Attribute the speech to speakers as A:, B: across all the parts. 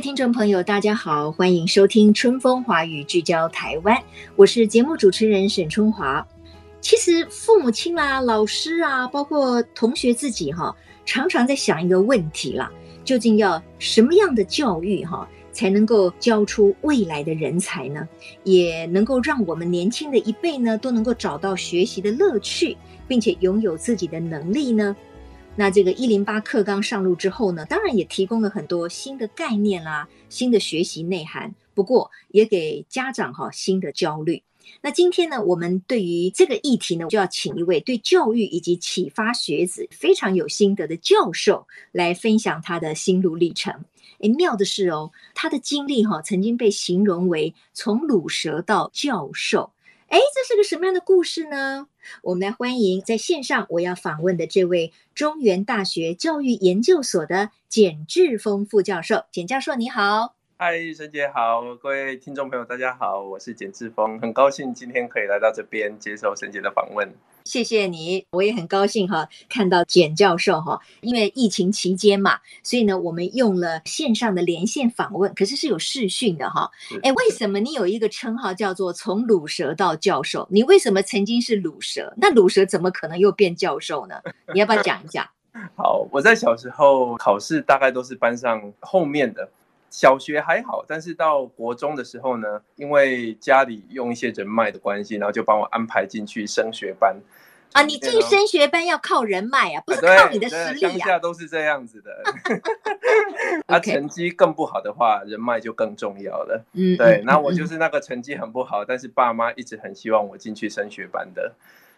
A: 听众朋友，大家好，欢迎收听《春风华语》，聚焦台湾。我是节目主持人沈春华。其实父母亲啦、老师啊，包括同学自己哈，常常在想一个问题啦：究竟要什么样的教育哈？才能够教出未来的人才呢，也能够让我们年轻的一辈呢都能够找到学习的乐趣，并且拥有自己的能力呢。那这个一零八课纲上路之后呢，当然也提供了很多新的概念啦、新的学习内涵。不过也给家长哈新的焦虑。那今天呢，我们对于这个议题呢，就要请一位对教育以及启发学子非常有心得的教授来分享他的心路历程。诶，妙的是哦，他的经历哈、曾经被形容为从乳蛇到教授。哎，这是个什么样的故事呢？我们来欢迎在线上我要访问的这位中原大学教育研究所的简志峰副教授。简教授你好。
B: 嗨，沈姐好，各位听众朋友大家好，我是简志峰，很高兴今天可以来到这边接受沈姐的访问。
A: 谢谢你，我也很高兴哈，看到简教授哈，因为疫情期间嘛，所以呢，我们用了线上的连线访问，可是是有视讯的哈。哎，为什么你有一个称号叫做从鲁蛇到教授？你为什么曾经是鲁蛇？那鲁蛇怎么可能又变教授呢？你要不要讲一讲？
B: 好，我在小时候考试大概都是班上后面的。小学还好，但是到国中的时候呢，因为家里用一些人脉的关系，然后就帮我安排进去升学班。
A: 啊，你进升学班要靠人脉啊，不是靠你的实力啊。
B: 乡下都是这样子的。啊，成绩更不好的话，人脉就更重要了。嗯，对，那我就是那个成绩很不好，但是爸妈一直很希望我进去升学班的。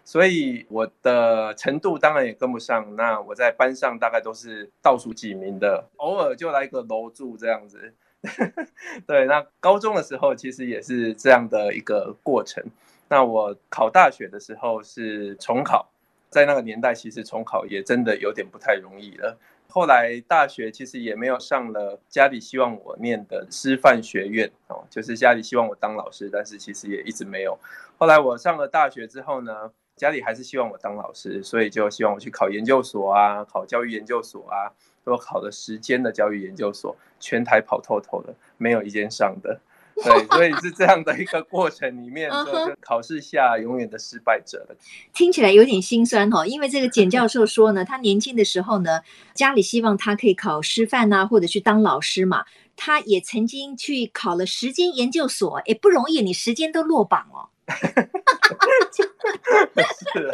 B: 所以我的程度当然也跟不上，那我在班上大概都是倒数几名的，偶尔就来一个楼住这样子。对，那高中的时候其实也是这样的一个过程。那我考大学的时候是重考，在那个年代其实重考也真的有点不太容易了。后来大学其实也没有上了家里希望我念的师范学院哦，就是家里希望我当老师，但是其实也一直没有。后来我上了大学之后呢，家里还是希望我当老师，所以就希望我去考研究所啊，考教育研究所啊。我考了十间的教育研究所，全台跑透透的，没有一间上的。对，所以是这样的一个过程里面，就考试下永远的失败者了。
A: 听起来有点心酸哦，因为这个简教授说呢，他年轻的时候呢，家里希望他可以考师范啊，或者去当老师嘛。他也曾经去考了十间研究所，也不容易，你十间都落榜哦。
B: 是啊，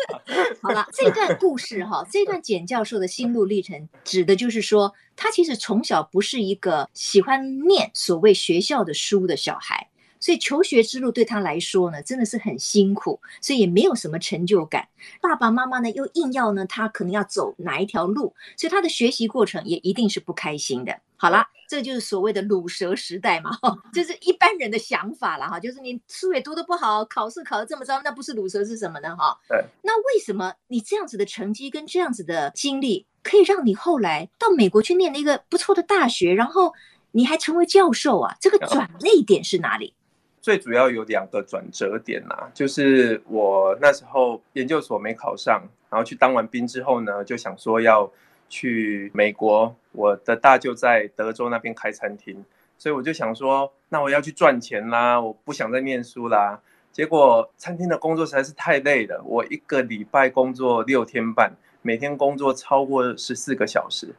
A: 好了，这段故事哈，这段简教授的心路历程，指的就是说，他其实从小不是一个喜欢念所谓学校的书的小孩，所以求学之路对他来说呢，真的是很辛苦，所以也没有什么成就感。爸爸妈妈呢，又硬要呢，他可能要走哪一条路，所以他的学习过程也一定是不开心的。好了。这就是所谓的卤蛇时代嘛，就是一般人的想法了哈，就是你书也读得不好，考试考得这么糟，那不是卤蛇是什么呢？哈，对。那为什么你这样子的成绩跟这样子的经历，可以让你后来到美国去念了一个不错的大学，然后你还成为教授啊？这个转捩点是哪里？
B: 最主要有两个转折点呐、啊，就是我那时候研究所没考上，然后去当完兵之后呢，就想说要。去美国，我的大舅在德州那边开餐厅，所以我就想说，那我要去赚钱啦，我不想再念书啦。结果餐厅的工作实在是太累了，我一个礼拜工作六天半，每天工作超过十四个小时，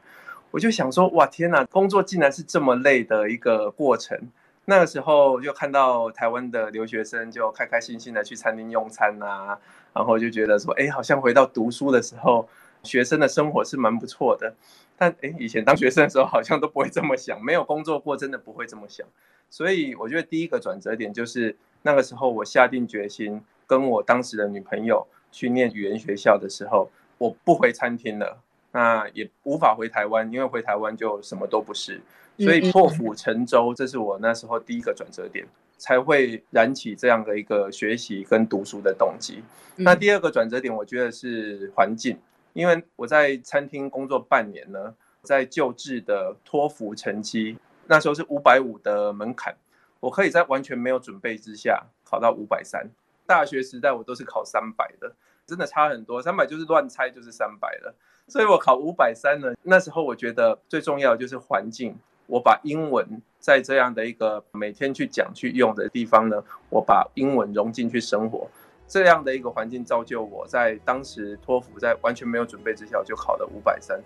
B: 我就想说，哇天哪，工作竟然是这么累的一个过程。那个时候就看到台湾的留学生就开开心心的去餐厅用餐啊，然后就觉得说，哎，好像回到读书的时候。学生的生活是蛮不错的，但诶，以前当学生的时候好像都不会这么想，没有工作过，真的不会这么想。所以我觉得第一个转折点就是那个时候我下定决心跟我当时的女朋友去念语言学校的时候，我不回餐厅了，那也无法回台湾，因为回台湾就什么都不是。所以破釜沉舟，这是我那时候第一个转折点，才会燃起这样的一个学习跟读书的动机。那第二个转折点，我觉得是环境，因为我在餐厅工作半年呢，在旧制的托福成绩，那时候是五百五的门槛，我可以在完全没有准备之下考到五百三。大学时代我都是考三百的，真的差很多，三百就是乱猜就是三百了。所以我考五百三呢，那时候我觉得最重要的就是环境。我把英文在这样的一个每天去讲去用的地方呢，我把英文融进去生活，这样的一个环境造就我在当时托福在完全没有准备之下我就考了五百三，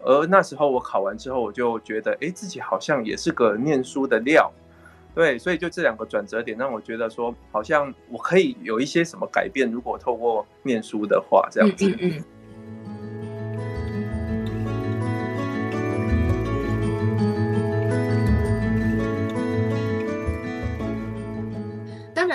B: 而那时候我考完之后，我就觉得，哎，自己好像也是个念书的料，对，所以就这两个转折点让我觉得说，好像我可以有一些什么改变，如果透过念书的话，这样子。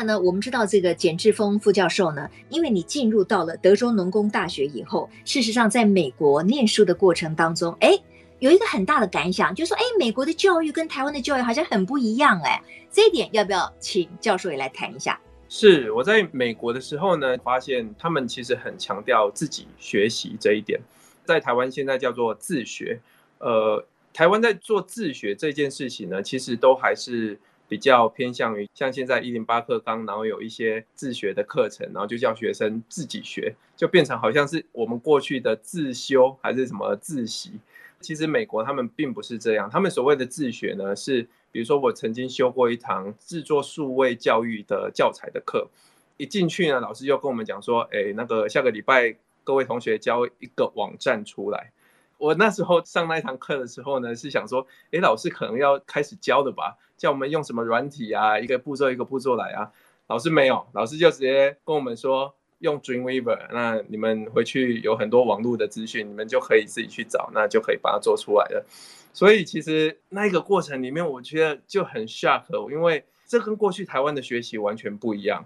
A: 呢，我们知道这个简志峰副教授呢，因为你进入到了德州农工大学以后，事实上在美国念书的过程当中，哎，有一个很大的感想，就是说，哎，美国的教育跟台湾的教育好像很不一样，哎，这一点要不要请教授也来谈一下？
B: 是我在美国的时候呢，发现他们其实很强调自己学习这一点，在台湾现在叫做自学，呃，台湾在做自学这件事情呢，其实都还是。比较偏向于像现在一零八课纲，然后有一些自学的课程，然后就叫学生自己学，就变成好像是我们过去的自修还是什么自习。其实美国他们并不是这样，他们所谓的自学呢，是比如说我曾经修过一堂制作数位教育的教材的课，一进去呢，老师就跟我们讲说，哎，那个下个礼拜各位同学交一个网站出来。我那时候上那一堂课的时候呢，是想说，哎，老师可能要开始教的吧，叫我们用什么软体啊，一个步骤一个步骤来啊。老师没有，老师就直接跟我们说用 Dreamweaver，那你们回去有很多网络的资讯，你们就可以自己去找，那就可以把它做出来了。所以其实那一个过程里面，我觉得就很 shock，因为这跟过去台湾的学习完全不一样。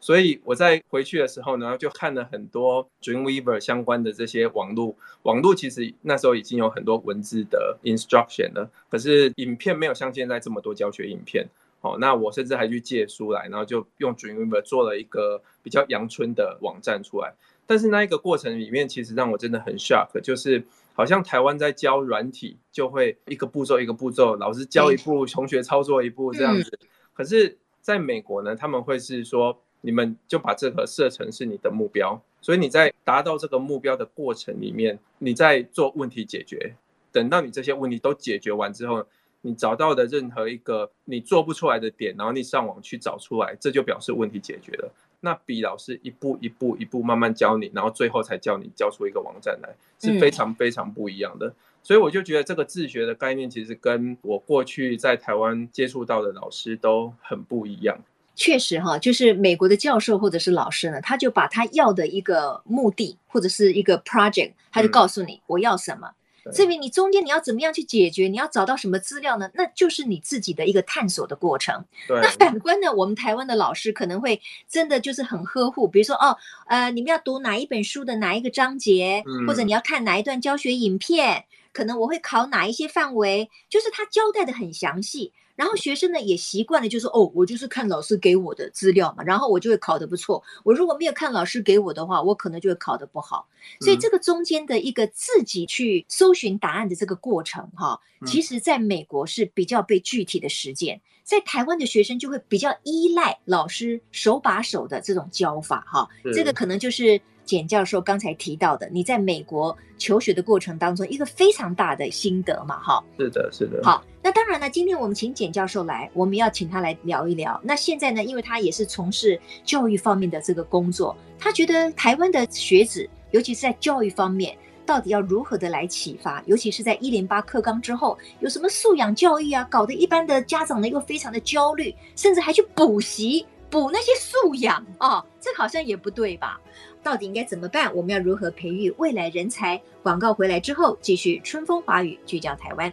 B: 所以我在回去的时候呢，就看了很多 Dreamweaver 相关的这些网络。网络其实那时候已经有很多文字的 instruction 了，可是影片没有像现在这么多教学影片。哦，那我甚至还去借书来，然后就用 Dreamweaver 做了一个比较阳春的网站出来。但是那一个过程里面，其实让我真的很 shock，就是好像台湾在教软体，就会一个步骤一个步骤，老师教一步，同学操作一步这样子。可是在美国呢，他们会是说。你们就把这个设成是你的目标，所以你在达到这个目标的过程里面，你在做问题解决。等到你这些问题都解决完之后，你找到的任何一个你做不出来的点，然后你上网去找出来，这就表示问题解决了。那比老师一步一步一步慢慢教你，然后最后才教你教出一个网站来，是非常非常不一样的。所以我就觉得这个自学的概念，其实跟我过去在台湾接触到的老师都很不一样。
A: 确实哈，就是美国的教授或者是老师呢，他就把他要的一个目的或者是一个 project，他就告诉你我要什么。至于你中间你要怎么样去解决，你要找到什么资料呢？那就是你自己的一个探索的过程。那反观呢，我们台湾的老师可能会真的就是很呵护，比如说哦，呃，你们要读哪一本书的哪一个章节，或者你要看哪一段教学影片，可能我会考哪一些范围，就是他交代的很详细。然后学生呢也习惯了，就是哦，我就是看老师给我的资料嘛，然后我就会考得不错。我如果没有看老师给我的话，我可能就会考得不好。所以这个中间的一个自己去搜寻答案的这个过程，哈，其实在美国是比较被具体的实践，在台湾的学生就会比较依赖老师手把手的这种教法，哈，这个可能就是。简教授刚才提到的，你在美国求学的过程当中，一个非常大的心得嘛，哈。
B: 是的，是的。
A: 好，那当然了，今天我们请简教授来，我们要请他来聊一聊。那现在呢，因为他也是从事教育方面的这个工作，他觉得台湾的学子，尤其是在教育方面，到底要如何的来启发？尤其是在一零八课纲之后，有什么素养教育啊，搞得一般的家长呢又非常的焦虑，甚至还去补习补那些素养啊，这好像也不对吧？到底应该怎么办？我们要如何培育未来人才？广告回来之后，继续春风华语，聚焦台湾。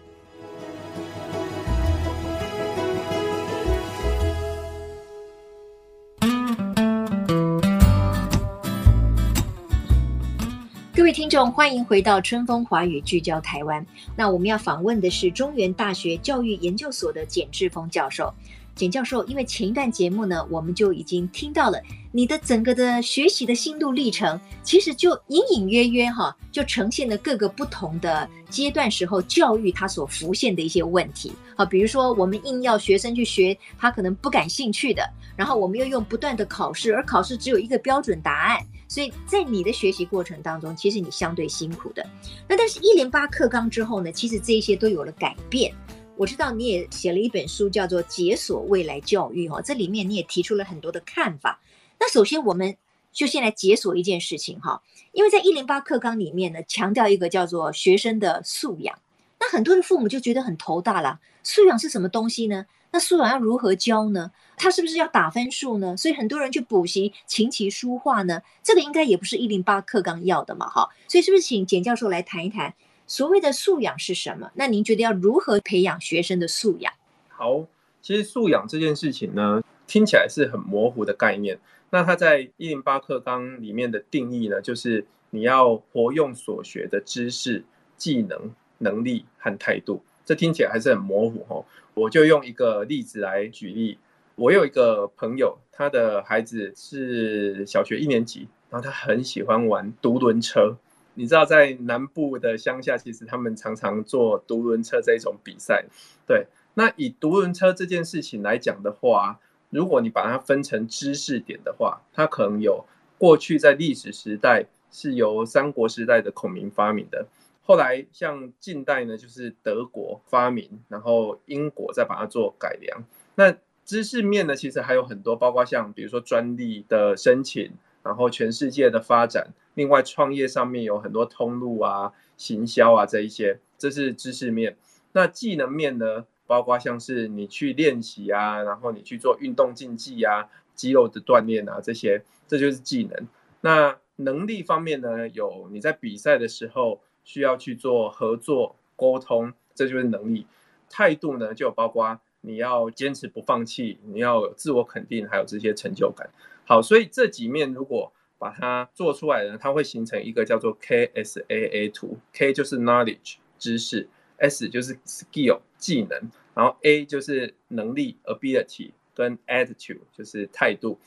A: 各位听众，欢迎回到春风华语聚焦台湾。那我们要访问的是中原大学教育研究所的简志峰教授。简教授，因为前一段节目呢，我们就已经听到了你的整个的学习的心路历程，其实就隐隐约约哈，就呈现了各个不同的阶段时候教育它所浮现的一些问题。好，比如说我们硬要学生去学他可能不感兴趣的，然后我们又用不断的考试，而考试只有一个标准答案。所以在你的学习过程当中，其实你相对辛苦的。那但是，一零八课纲之后呢，其实这一些都有了改变。我知道你也写了一本书，叫做《解锁未来教育》哈，这里面你也提出了很多的看法。那首先，我们就先来解锁一件事情哈，因为在一零八课纲里面呢，强调一个叫做学生的素养。那很多的父母就觉得很头大了，素养是什么东西呢？那素养要如何教呢？他是不是要打分数呢？所以很多人去补习琴棋书画呢，这个应该也不是一零八课纲要的嘛，哈。所以是不是请简教授来谈一谈所谓的素养是什么？那您觉得要如何培养学生的素养？
B: 好，其实素养这件事情呢，听起来是很模糊的概念。那它在一零八课纲里面的定义呢，就是你要活用所学的知识、技能、能力和态度。这听起来还是很模糊哈。我就用一个例子来举例。我有一个朋友，他的孩子是小学一年级，然后他很喜欢玩独轮车。你知道，在南部的乡下，其实他们常常做独轮车这一种比赛。对，那以独轮车这件事情来讲的话，如果你把它分成知识点的话，它可能有过去在历史时代是由三国时代的孔明发明的，后来像近代呢，就是德国发明，然后英国再把它做改良。那知识面呢，其实还有很多，包括像比如说专利的申请，然后全世界的发展，另外创业上面有很多通路啊、行销啊这一些，这是知识面。那技能面呢，包括像是你去练习啊，然后你去做运动竞技啊、肌肉的锻炼啊这些，这就是技能。那能力方面呢，有你在比赛的时候需要去做合作沟通，这就是能力。态度呢，就包括。你要坚持不放弃，你要有自我肯定，还有这些成就感。好，所以这几面如果把它做出来呢，它会形成一个叫做 KSAA 图。K 就是 knowledge 知识，S 就是 skill 技能，然后 A 就是能力 ability 跟 attitude 就是态度。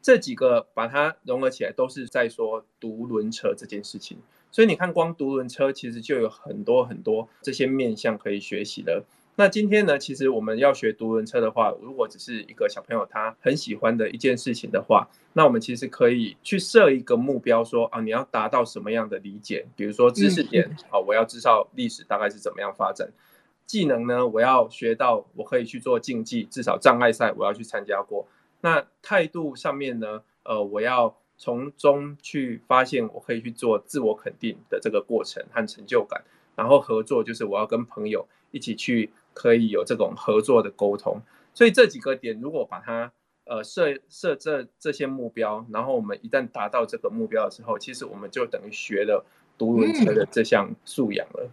B: 这几个把它融合起来，都是在说独轮车这件事情。所以你看，光独轮车其实就有很多很多这些面向可以学习的。那今天呢，其实我们要学独轮车的话，如果只是一个小朋友他很喜欢的一件事情的话，那我们其实可以去设一个目标，说啊，你要达到什么样的理解？比如说知识点，好，我要知道历史大概是怎么样发展；技能呢，我要学到我可以去做竞技，至少障碍赛我要去参加过。那态度上面呢，呃，我要从中去发现我可以去做自我肯定的这个过程和成就感。然后合作就是我要跟朋友一起去。可以有这种合作的沟通，所以这几个点如果把它呃设设这这些目标，然后我们一旦达到这个目标的时候，其实我们就等于学了独轮车的这项素养了。嗯。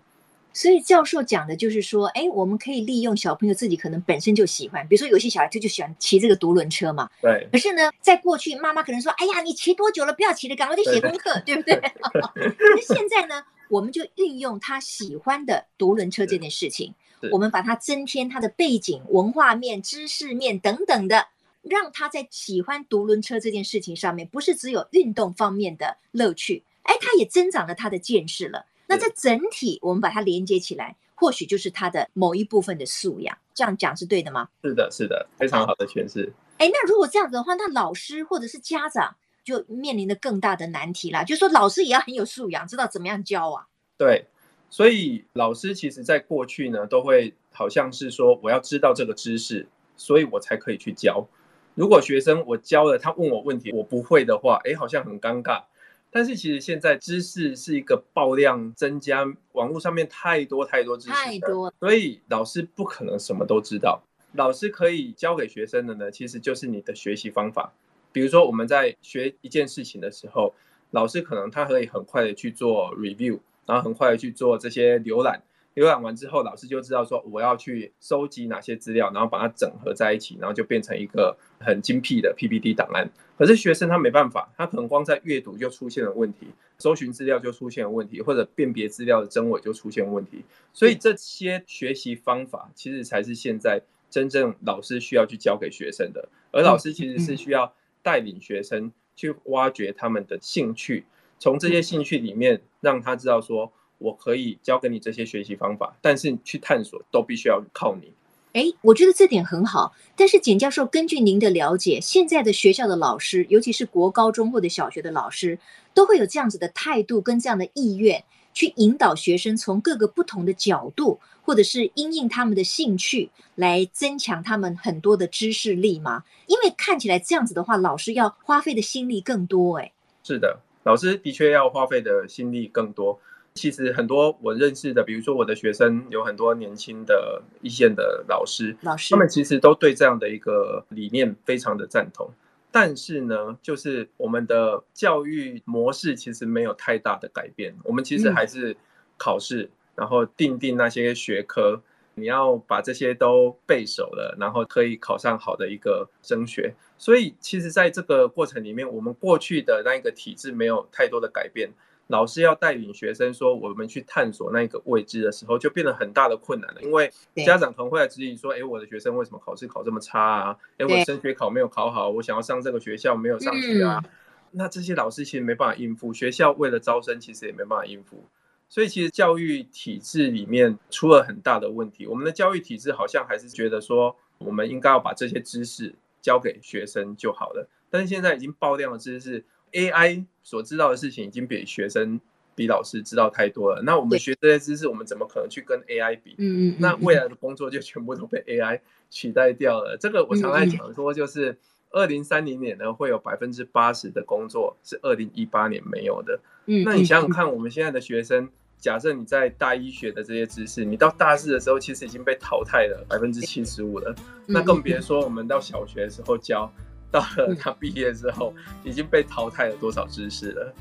A: 所以教授讲的就是说，哎，我们可以利用小朋友自己可能本身就喜欢，比如说有些小孩他就喜欢骑这个独轮车嘛。
B: 对。
A: 可是呢，在过去妈妈可能说，哎呀，你骑多久了？不要骑了，赶快去写功课，对不对？那现在呢，我们就运用他喜欢的独轮车这件事情。我们把它增添它的背景、文化面、知识面等等的，让他在喜欢独轮车这件事情上面，不是只有运动方面的乐趣，哎，他也增长了他的见识了。那这整体我们把它连接起来，或许就是他的某一部分的素养。这样讲是对的吗？
B: 是的，是的，非常好的诠释。
A: 哎，那如果这样子的话，那老师或者是家长就面临着更大的难题啦。就是说，老师也要很有素养，知道怎么样教啊？
B: 对。所以老师其实在过去呢，都会好像是说，我要知道这个知识，所以我才可以去教。如果学生我教了，他问我问题，我不会的话，哎，好像很尴尬。但是其实现在知识是一个爆量增加，网络上面太多太多知识，
A: 太多，
B: 所以老师不可能什么都知道。老师可以教给学生的呢，其实就是你的学习方法。比如说我们在学一件事情的时候，老师可能他可以很快的去做 review。然后很快的去做这些浏览，浏览完之后，老师就知道说我要去收集哪些资料，然后把它整合在一起，然后就变成一个很精辟的 PPT 档案。可是学生他没办法，他可能光在阅读就出现了问题，搜寻资料就出现了问题，或者辨别资料的真伪就出现问题。所以这些学习方法其实才是现在真正老师需要去教给学生的，而老师其实是需要带领学生去挖掘他们的兴趣，从这些兴趣里面让他知道说。我可以教给你这些学习方法，但是去探索都必须要靠你。
A: 哎，我觉得这点很好。但是简教授，根据您的了解，现在的学校的老师，尤其是国高中或者小学的老师，都会有这样子的态度跟这样的意愿，去引导学生从各个不同的角度，或者是因应他们的兴趣，来增强他们很多的知识力吗？因为看起来这样子的话，老师要花费的心力更多。哎，是
B: 的，老师的确要花费的心力更多。其实很多我认识的，比如说我的学生，有很多年轻的一线的老师，
A: 老师，
B: 他们其实都对这样的一个理念非常的赞同。但是呢，就是我们的教育模式其实没有太大的改变，我们其实还是考试，然后定定那些学科，你要把这些都背熟了，然后可以考上好的一个升学。所以其实在这个过程里面，我们过去的那个体制没有太多的改变。老师要带领学生说，我们去探索那个未知的时候，就变得很大的困难了。因为家长可能会来质疑说，哎，我的学生为什么考试考这么差啊？哎，我升学考没有考好，我想要上这个学校没有上去啊。那这些老师其实没办法应付，学校为了招生其实也没办法应付。所以其实教育体制里面出了很大的问题。我们的教育体制好像还是觉得说，我们应该要把这些知识教给学生就好了。但是现在已经爆量的知识。AI 所知道的事情已经比学生、比老师知道太多了。那我们学这些知识，我们怎么可能去跟 AI 比？嗯嗯。那未来的工作就全部都被 AI 取代掉了。这个我常常讲说，就是二零三零年呢，会有百分之八十的工作是二零一八年没有的。嗯。那你想想看，我们现在的学生，假设你在大一学的这些知识，你到大四的时候，其实已经被淘汰了百分之七十五了。那更别说我们到小学的时候教。到了他毕业之后，已经被淘汰了多少知识了？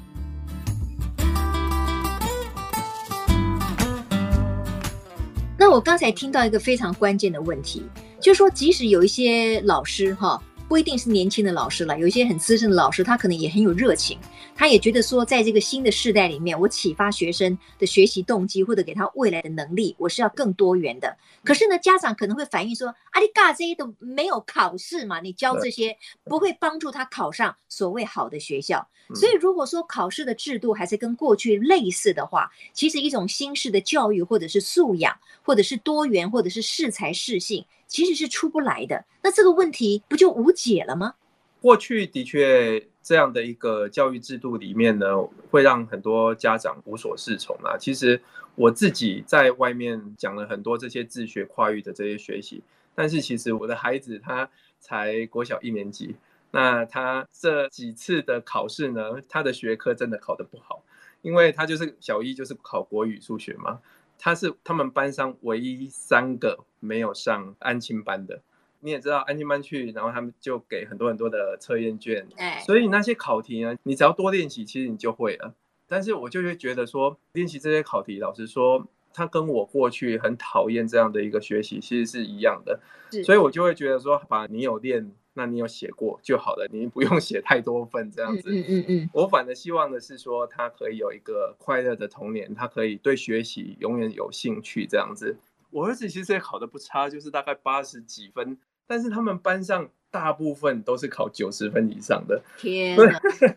A: 那我刚才听到一个非常关键的问题，就是说，即使有一些老师哈。不一定是年轻的老师了，有一些很资深的老师，他可能也很有热情，他也觉得说，在这个新的世代里面，我启发学生的学习动机或者给他未来的能力，我是要更多元的。可是呢，家长可能会反映说，阿里嘎这些都没有考试嘛，你教这些不会帮助他考上所谓好的学校。所以如果说考试的制度还是跟过去类似的话，其实一种新式的教育或者是素养，或者是多元，或者是适才适性。其实是出不来的，那这个问题不就无解了吗？
B: 过去的确这样的一个教育制度里面呢，会让很多家长无所适从啊。其实我自己在外面讲了很多这些自学跨域的这些学习，但是其实我的孩子他才国小一年级，那他这几次的考试呢，他的学科真的考得不好，因为他就是小一就是考国语、数学嘛。他是他们班上唯一三个没有上安亲班的。你也知道，安亲班去，然后他们就给很多很多的测验卷，所以那些考题呢，你只要多练习，其实你就会了。但是我就会觉得说，练习这些考题，老实说，他跟我过去很讨厌这样的一个学习，其实是一样的。所以我就会觉得说，把你有练。那你有写过就好了，你不用写太多份这样子。嗯嗯嗯。我反而希望的是说，他可以有一个快乐的童年，他可以对学习永远有兴趣这样子。我儿子其实也考得不差，就是大概八十几分，但是他们班上大部分都是考九十分以上的。天。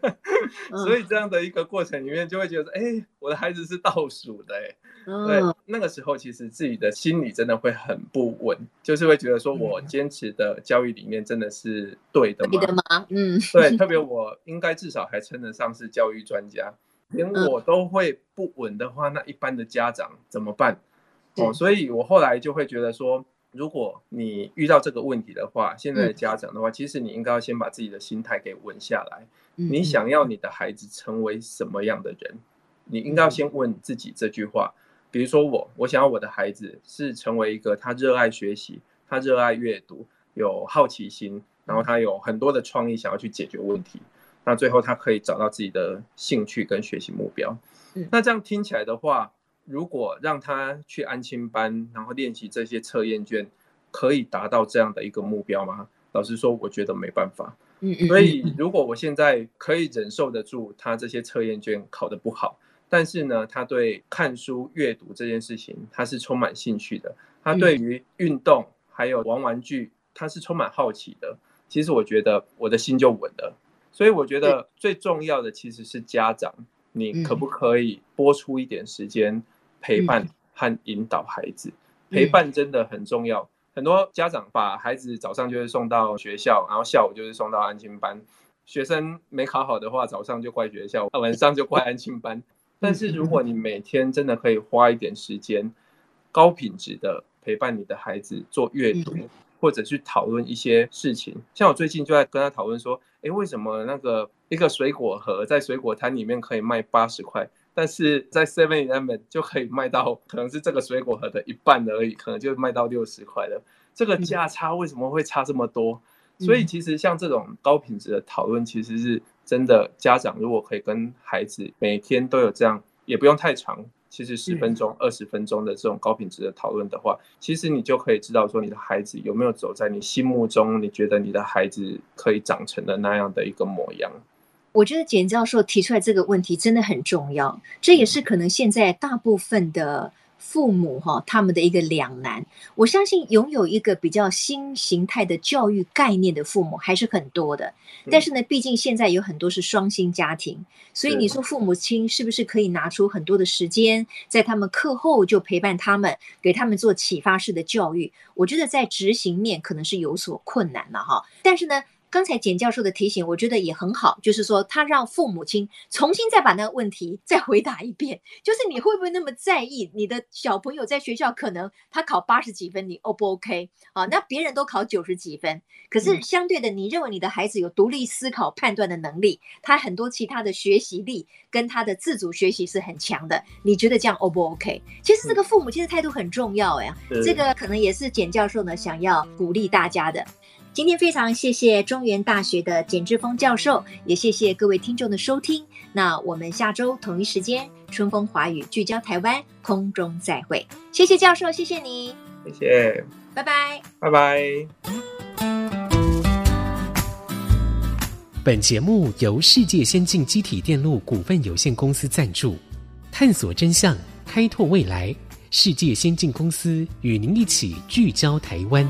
B: 所以这样的一个过程里面，就会觉得，哎，我的孩子是倒数的，哎。对，那个时候其实自己的心理真的会很不稳，就是会觉得说，我坚持的教育理念真的是对的吗？对的吗？嗯，对，特别 我应该至少还称得上是教育专家，连我都会不稳的话，那一般的家长怎么办？哦，所以我后来就会觉得说，如果你遇到这个问题的话，现在的家长的话，其实你应该要先把自己的心态给稳下来。你想要你的孩子成为什么样的人？你应该要先问自己这句话。比如说我，我想要我的孩子是成为一个他热爱学习、他热爱阅读、有好奇心，然后他有很多的创意，想要去解决问题。那最后他可以找到自己的兴趣跟学习目标。那这样听起来的话，如果让他去安亲班，然后练习这些测验卷，可以达到这样的一个目标吗？老实说，我觉得没办法。所以如果我现在可以忍受得住他这些测验卷考得不好，但是呢，他对看书阅读这件事情他是充满兴趣的，他对于运动还有玩玩具他是充满好奇的。其实我觉得我的心就稳了。所以我觉得最重要的其实是家长，你可不可以拨出一点时间陪伴和引导孩子？陪伴真的很重要。很多家长把孩子早上就是送到学校，然后下午就是送到安亲班。学生没考好的话，早上就怪学校，晚上就怪安亲班。但是如果你每天真的可以花一点时间，高品质的陪伴你的孩子做阅读。或者去讨论一些事情，像我最近就在跟他讨论说，诶，为什么那个一个水果盒在水果摊里面可以卖八十块，但是在 Seven Eleven 就可以卖到可能是这个水果盒的一半而已，可能就卖到六十块了。这个价差为什么会差这么多？所以其实像这种高品质的讨论，其实是真的。家长如果可以跟孩子每天都有这样，也不用太长。其实十分钟、二十分钟的这种高品质的讨论的话，其实你就可以知道说你的孩子有没有走在你心目中，你觉得你的孩子可以长成的那样的一个模样。
A: 我觉得简教授提出来这个问题真的很重要，这也是可能现在大部分的。父母哈，他们的一个两难，我相信拥有一个比较新形态的教育概念的父母还是很多的。但是呢，毕竟现在有很多是双薪家庭，所以你说父母亲是不是可以拿出很多的时间，在他们课后就陪伴他们，给他们做启发式的教育？我觉得在执行面可能是有所困难了哈。但是呢。刚才简教授的提醒，我觉得也很好，就是说他让父母亲重新再把那个问题 再回答一遍，就是你会不会那么在意你的小朋友在学校可能他考八十几分，你 O 不 OK 啊？那别人都考九十几分，可是相对的，你认为你的孩子有独立思考判断的能力，他很多其他的学习力跟他的自主学习是很强的，你觉得这样 O 不 OK？其实这个父母亲的态度很重要呀，这个可能也是简教授呢想要鼓励大家的。今天非常谢谢中原大学的简志峰教授，也谢谢各位听众的收听。那我们下周同一时间，春风华语聚焦台湾，空中再会。谢谢教授，谢谢你，
B: 谢谢，
A: 拜拜，
B: 拜拜。
C: 本节目由世界先进机体电路股份有限公司赞助，探索真相，开拓未来。世界先进公司与您一起聚焦台湾。